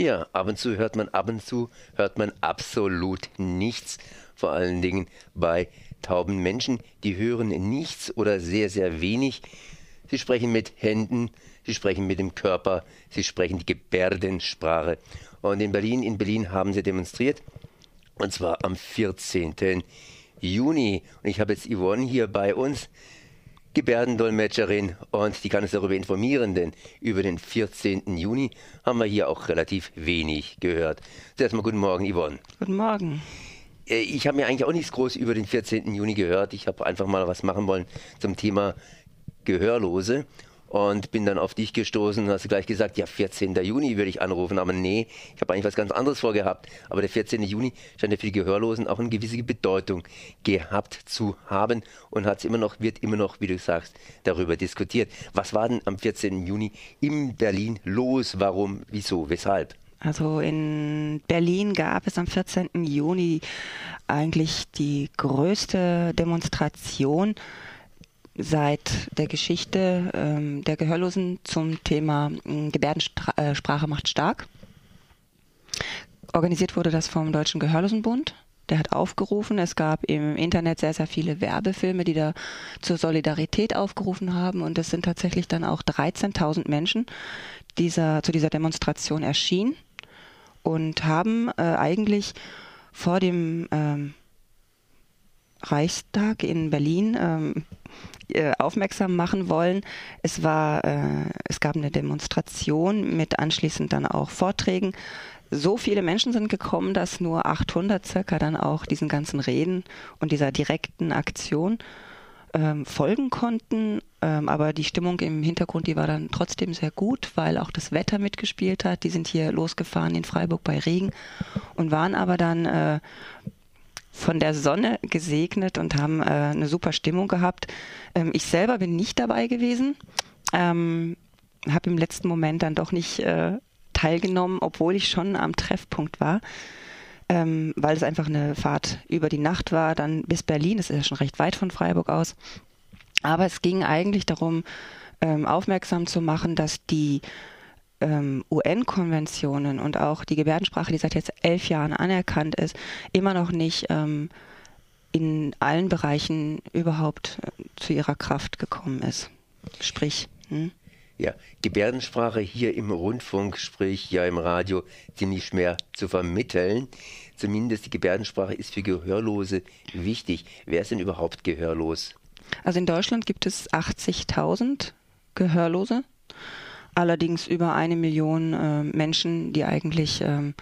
Ja, ab und zu hört man, ab und zu hört man absolut nichts. Vor allen Dingen bei tauben Menschen, die hören nichts oder sehr, sehr wenig. Sie sprechen mit Händen, sie sprechen mit dem Körper, sie sprechen die Gebärdensprache. Und in Berlin, in Berlin haben sie demonstriert. Und zwar am 14. Juni. Und ich habe jetzt Yvonne hier bei uns, Gebärdendolmetscherin, und die kann uns darüber informieren, denn über den 14. Juni haben wir hier auch relativ wenig gehört. Zuerst mal guten Morgen, Yvonne. Guten Morgen. Äh, ich habe mir eigentlich auch nichts groß über den 14. Juni gehört. Ich habe einfach mal was machen wollen zum Thema Gehörlose und bin dann auf dich gestoßen und hast gleich gesagt, ja, 14. Juni würde ich anrufen, aber nee, ich habe eigentlich was ganz anderes vorgehabt. Aber der 14. Juni scheint ja für die Gehörlosen auch eine gewisse Bedeutung gehabt zu haben und hat immer noch, wird immer noch, wie du sagst, darüber diskutiert. Was war denn am 14. Juni in Berlin los? Warum? Wieso? Weshalb? Also in Berlin gab es am 14. Juni eigentlich die größte Demonstration seit der Geschichte ähm, der Gehörlosen zum Thema äh, Gebärdensprache macht stark. Organisiert wurde das vom Deutschen Gehörlosenbund. Der hat aufgerufen. Es gab im Internet sehr, sehr viele Werbefilme, die da zur Solidarität aufgerufen haben. Und es sind tatsächlich dann auch 13.000 Menschen dieser, zu dieser Demonstration erschienen und haben äh, eigentlich vor dem ähm, Reichstag in Berlin ähm, äh, aufmerksam machen wollen. Es war, äh, es gab eine Demonstration mit anschließend dann auch Vorträgen. So viele Menschen sind gekommen, dass nur 800 circa dann auch diesen ganzen Reden und dieser direkten Aktion ähm, folgen konnten. Ähm, aber die Stimmung im Hintergrund, die war dann trotzdem sehr gut, weil auch das Wetter mitgespielt hat. Die sind hier losgefahren in Freiburg bei Regen und waren aber dann äh, von der Sonne gesegnet und haben äh, eine super Stimmung gehabt. Ähm, ich selber bin nicht dabei gewesen, ähm, habe im letzten Moment dann doch nicht äh, teilgenommen, obwohl ich schon am Treffpunkt war, ähm, weil es einfach eine Fahrt über die Nacht war, dann bis Berlin, das ist ja schon recht weit von Freiburg aus. Aber es ging eigentlich darum, ähm, aufmerksam zu machen, dass die ähm, UN-Konventionen und auch die Gebärdensprache, die seit jetzt elf Jahren anerkannt ist, immer noch nicht ähm, in allen Bereichen überhaupt äh, zu ihrer Kraft gekommen ist. Sprich. Hm? Ja, Gebärdensprache hier im Rundfunk, sprich ja im Radio, ziemlich schwer zu vermitteln. Zumindest die Gebärdensprache ist für Gehörlose wichtig. Wer ist denn überhaupt gehörlos? Also in Deutschland gibt es 80.000 Gehörlose allerdings über eine Million äh, Menschen, die eigentlich ähm,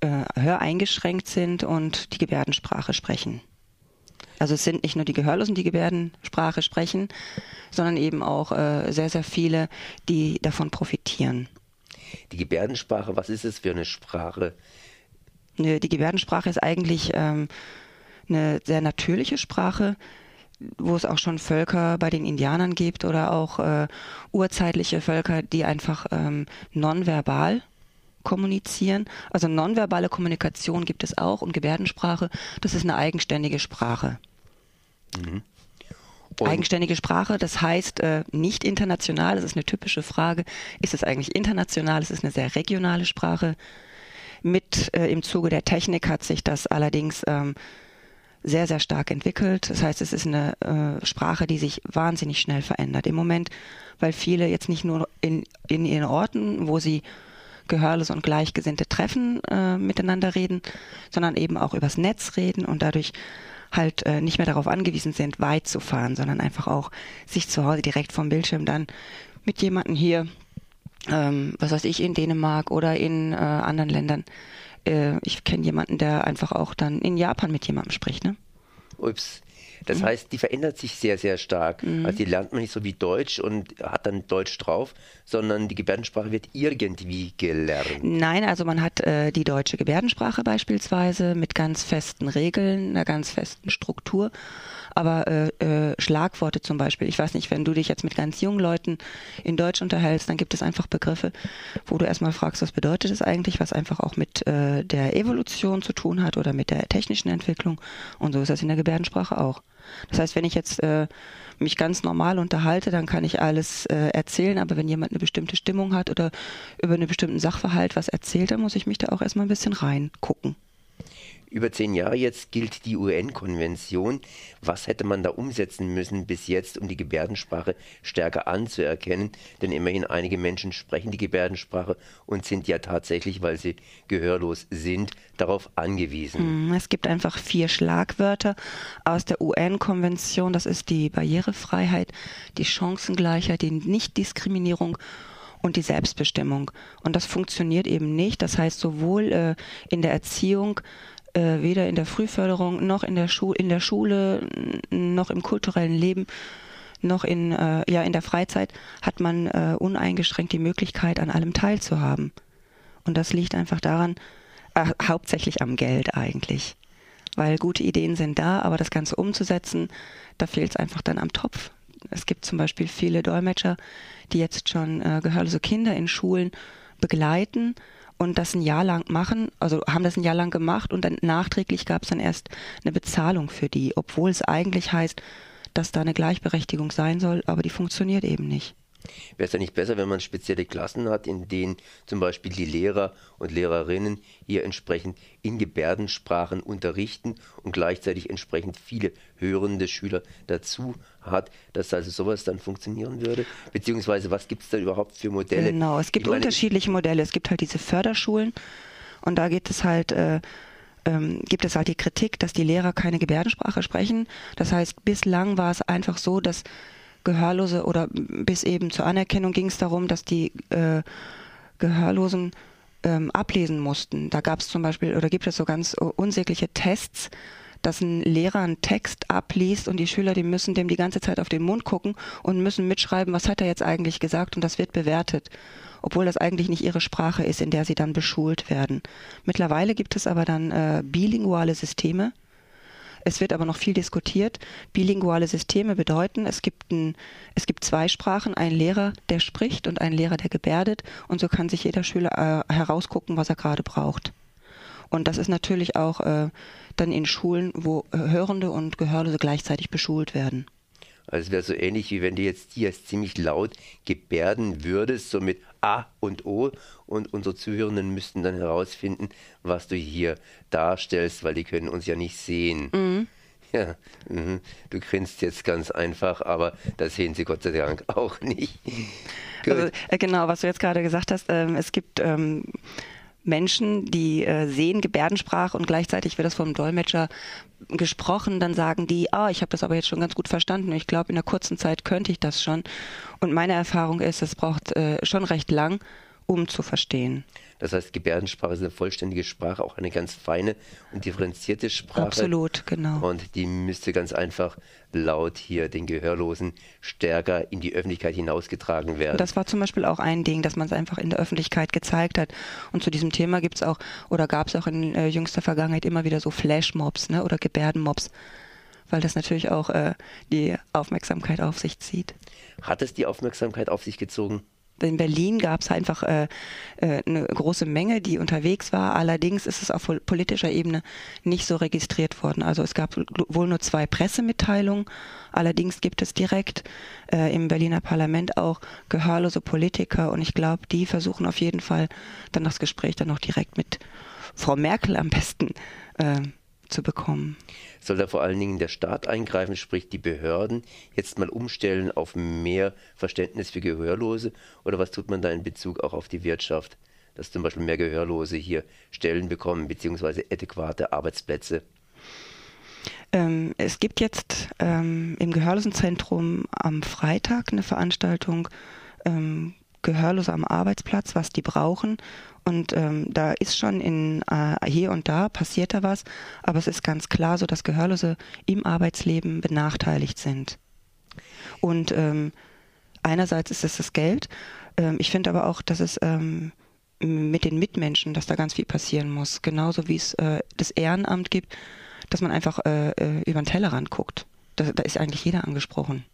äh, höreingeschränkt sind und die Gebärdensprache sprechen. Also es sind nicht nur die Gehörlosen, die Gebärdensprache sprechen, sondern eben auch äh, sehr, sehr viele, die davon profitieren. Die Gebärdensprache, was ist es für eine Sprache? Die Gebärdensprache ist eigentlich ähm, eine sehr natürliche Sprache, wo es auch schon Völker bei den Indianern gibt oder auch äh, urzeitliche Völker, die einfach ähm, nonverbal kommunizieren. Also nonverbale Kommunikation gibt es auch und Gebärdensprache, das ist eine eigenständige Sprache. Mhm. Eigenständige Sprache, das heißt äh, nicht international, das ist eine typische Frage. Ist es eigentlich international? Es ist eine sehr regionale Sprache. Mit äh, im Zuge der Technik hat sich das allerdings ähm, sehr, sehr stark entwickelt. Das heißt, es ist eine äh, Sprache, die sich wahnsinnig schnell verändert. Im Moment, weil viele jetzt nicht nur in, in ihren Orten, wo sie Gehörlose und Gleichgesinnte treffen, äh, miteinander reden, sondern eben auch übers Netz reden und dadurch halt äh, nicht mehr darauf angewiesen sind, weit zu fahren, sondern einfach auch sich zu Hause direkt vom Bildschirm dann mit jemandem hier, ähm, was weiß ich, in Dänemark oder in äh, anderen Ländern äh, ich kenne jemanden, der einfach auch dann in Japan mit jemandem spricht. Ne? Ups. Das mhm. heißt, die verändert sich sehr, sehr stark. Mhm. Also die lernt man nicht so wie Deutsch und hat dann Deutsch drauf, sondern die Gebärdensprache wird irgendwie gelernt. Nein, also man hat äh, die deutsche Gebärdensprache beispielsweise mit ganz festen Regeln, einer ganz festen Struktur aber äh, äh, Schlagworte zum Beispiel. Ich weiß nicht, wenn du dich jetzt mit ganz jungen Leuten in Deutsch unterhältst, dann gibt es einfach Begriffe, wo du erstmal fragst, was bedeutet das eigentlich, was einfach auch mit äh, der Evolution zu tun hat oder mit der technischen Entwicklung. Und so ist das in der Gebärdensprache auch. Das heißt, wenn ich jetzt äh, mich ganz normal unterhalte, dann kann ich alles äh, erzählen, aber wenn jemand eine bestimmte Stimmung hat oder über einen bestimmten Sachverhalt was erzählt, dann muss ich mich da auch erstmal ein bisschen reingucken über zehn Jahre jetzt gilt die UN-Konvention. Was hätte man da umsetzen müssen bis jetzt, um die Gebärdensprache stärker anzuerkennen? Denn immerhin einige Menschen sprechen die Gebärdensprache und sind ja tatsächlich, weil sie gehörlos sind, darauf angewiesen. Hm, es gibt einfach vier Schlagwörter aus der UN-Konvention. Das ist die Barrierefreiheit, die Chancengleichheit, die Nichtdiskriminierung und die Selbstbestimmung. Und das funktioniert eben nicht. Das heißt, sowohl äh, in der Erziehung äh, weder in der Frühförderung noch in der, Schu in der Schule noch im kulturellen Leben noch in, äh, ja, in der Freizeit hat man äh, uneingeschränkt die Möglichkeit, an allem teilzuhaben. Und das liegt einfach daran, äh, hauptsächlich am Geld eigentlich. Weil gute Ideen sind da, aber das Ganze umzusetzen, da fehlt es einfach dann am Topf. Es gibt zum Beispiel viele Dolmetscher, die jetzt schon äh, gehörlose Kinder in Schulen begleiten und das ein Jahr lang machen, also haben das ein Jahr lang gemacht und dann nachträglich gab es dann erst eine Bezahlung für die, obwohl es eigentlich heißt, dass da eine Gleichberechtigung sein soll, aber die funktioniert eben nicht. Wäre es ja nicht besser, wenn man spezielle Klassen hat, in denen zum Beispiel die Lehrer und Lehrerinnen hier entsprechend in Gebärdensprachen unterrichten und gleichzeitig entsprechend viele hörende Schüler dazu hat, dass also sowas dann funktionieren würde? Beziehungsweise was gibt es da überhaupt für Modelle? Genau, es gibt unterschiedliche Modelle. Es gibt halt diese Förderschulen und da geht es halt. Äh, ähm, gibt es halt die Kritik, dass die Lehrer keine Gebärdensprache sprechen. Das heißt, bislang war es einfach so, dass Gehörlose oder bis eben zur Anerkennung ging es darum, dass die äh, Gehörlosen ähm, ablesen mussten. Da gab es zum Beispiel oder gibt es so ganz unsägliche Tests, dass ein Lehrer einen Text abliest und die Schüler, die müssen dem die ganze Zeit auf den Mund gucken und müssen mitschreiben, was hat er jetzt eigentlich gesagt und das wird bewertet, obwohl das eigentlich nicht ihre Sprache ist, in der sie dann beschult werden. Mittlerweile gibt es aber dann äh, bilinguale Systeme, es wird aber noch viel diskutiert. Bilinguale Systeme bedeuten, es gibt, ein, es gibt zwei Sprachen, ein Lehrer, der spricht und ein Lehrer, der gebärdet. Und so kann sich jeder Schüler äh, herausgucken, was er gerade braucht. Und das ist natürlich auch äh, dann in Schulen, wo Hörende und Gehörlose gleichzeitig beschult werden. Also es wäre so ähnlich, wie wenn du jetzt hier ziemlich laut gebärden würdest, so mit A und O und unsere Zuhörenden müssten dann herausfinden, was du hier darstellst, weil die können uns ja nicht sehen. Mhm. Ja, mh. du grinst jetzt ganz einfach, aber das sehen sie Gott sei Dank auch nicht. Also, äh, genau, was du jetzt gerade gesagt hast, ähm, es gibt ähm, Menschen, die äh, sehen Gebärdensprache und gleichzeitig wird das vom Dolmetscher gesprochen, dann sagen die, ah, ich habe das aber jetzt schon ganz gut verstanden. Ich glaube, in einer kurzen Zeit könnte ich das schon. Und meine Erfahrung ist, es braucht äh, schon recht lang, um zu verstehen. Das heißt, Gebärdensprache ist eine vollständige Sprache, auch eine ganz feine und differenzierte Sprache. Absolut, genau. Und die müsste ganz einfach laut hier den Gehörlosen stärker in die Öffentlichkeit hinausgetragen werden. Das war zum Beispiel auch ein Ding, dass man es einfach in der Öffentlichkeit gezeigt hat. Und zu diesem Thema gibt es auch oder gab es auch in äh, jüngster Vergangenheit immer wieder so Flashmobs ne, oder Gebärdenmobs weil das natürlich auch äh, die Aufmerksamkeit auf sich zieht. Hat es die Aufmerksamkeit auf sich gezogen? In Berlin gab es einfach äh, äh, eine große Menge, die unterwegs war. Allerdings ist es auf politischer Ebene nicht so registriert worden. Also es gab wohl nur zwei Pressemitteilungen. Allerdings gibt es direkt äh, im Berliner Parlament auch gehörlose Politiker und ich glaube, die versuchen auf jeden Fall dann das Gespräch dann noch direkt mit Frau Merkel am besten äh, zu bekommen. Soll da vor allen Dingen der Staat eingreifen, sprich die Behörden, jetzt mal umstellen auf mehr Verständnis für Gehörlose? Oder was tut man da in Bezug auch auf die Wirtschaft, dass zum Beispiel mehr Gehörlose hier Stellen bekommen, beziehungsweise adäquate Arbeitsplätze? Ähm, es gibt jetzt ähm, im Gehörlosenzentrum am Freitag eine Veranstaltung ähm, Gehörlose am Arbeitsplatz, was die brauchen. Und ähm, da ist schon in äh, hier und da passiert da was, aber es ist ganz klar so, dass Gehörlose im Arbeitsleben benachteiligt sind. Und ähm, einerseits ist es das Geld. Ähm, ich finde aber auch, dass es ähm, mit den Mitmenschen, dass da ganz viel passieren muss. Genauso wie es äh, das Ehrenamt gibt, dass man einfach äh, äh über den Tellerrand guckt. Da, da ist eigentlich jeder angesprochen.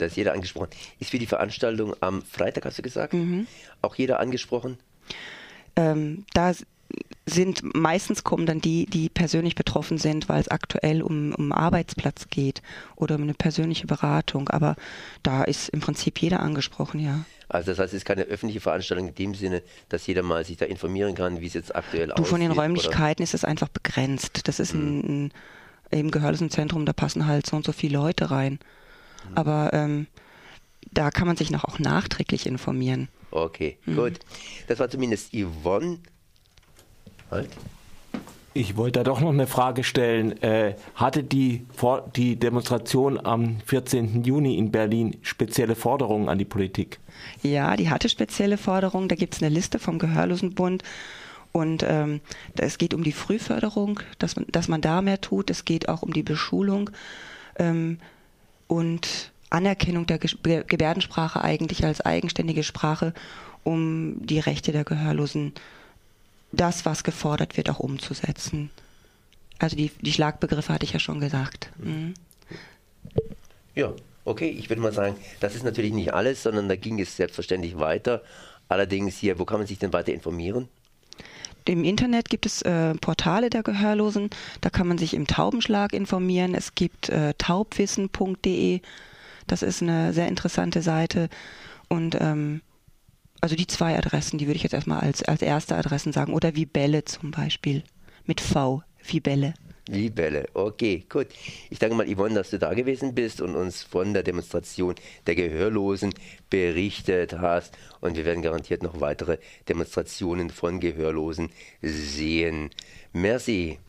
Da ist jeder angesprochen. Ist für die Veranstaltung am Freitag, hast du gesagt, mhm. auch jeder angesprochen? Ähm, da sind meistens kommen dann die, die persönlich betroffen sind, weil es aktuell um, um Arbeitsplatz geht oder um eine persönliche Beratung. Aber da ist im Prinzip jeder angesprochen, ja. Also das heißt, es ist keine öffentliche Veranstaltung in dem Sinne, dass jeder mal sich da informieren kann, wie es jetzt aktuell du, aussieht. Von den Räumlichkeiten oder? ist es einfach begrenzt. Das ist Mhm. ein, ein im Gehörlosenzentrum, da passen halt so und so viele Leute rein. Aber ähm, da kann man sich noch auch nachträglich informieren. Okay, Mhm. gut. Das war zumindest Yvonne. Halt. Ich wollte da doch noch eine Frage stellen. Äh, hatte die, Vor die Demonstration am 14. Juni in Berlin spezielle Forderungen an die Politik? Ja, die hatte spezielle Forderungen. Da gibt es eine Liste vom Gehörlosenbund. Und ähm, es geht um die Frühförderung, dass man, dass man da mehr tut. Es geht auch um die Beschulung ähm, und Anerkennung der Gebärdensprache eigentlich als eigenständige Sprache, um die Rechte der Gehörlosen, das, was gefordert wird, auch umzusetzen. Also die, die Schlagbegriffe hatte ich ja schon gesagt. Mhm. Ja, okay, ich würde mal sagen, das ist natürlich nicht alles, sondern da ging es selbstverständlich weiter. Allerdings hier, wo kann man sich denn weiter informieren? Im Internet gibt es äh, Portale der Gehörlosen, da kann man sich im Taubenschlag informieren. Es gibt äh, taubwissen.de, das ist eine sehr interessante Seite. Und ähm, also die zwei Adressen, die würde ich jetzt erstmal als, als erste Adressen sagen. Oder Vibelle zum Beispiel. Mit V, Vibelle. Libelle, okay, gut. Ich danke mal, Yvonne, dass du da gewesen bist und uns von der Demonstration der Gehörlosen berichtet hast. Und wir werden garantiert noch weitere Demonstrationen von Gehörlosen sehen. Merci.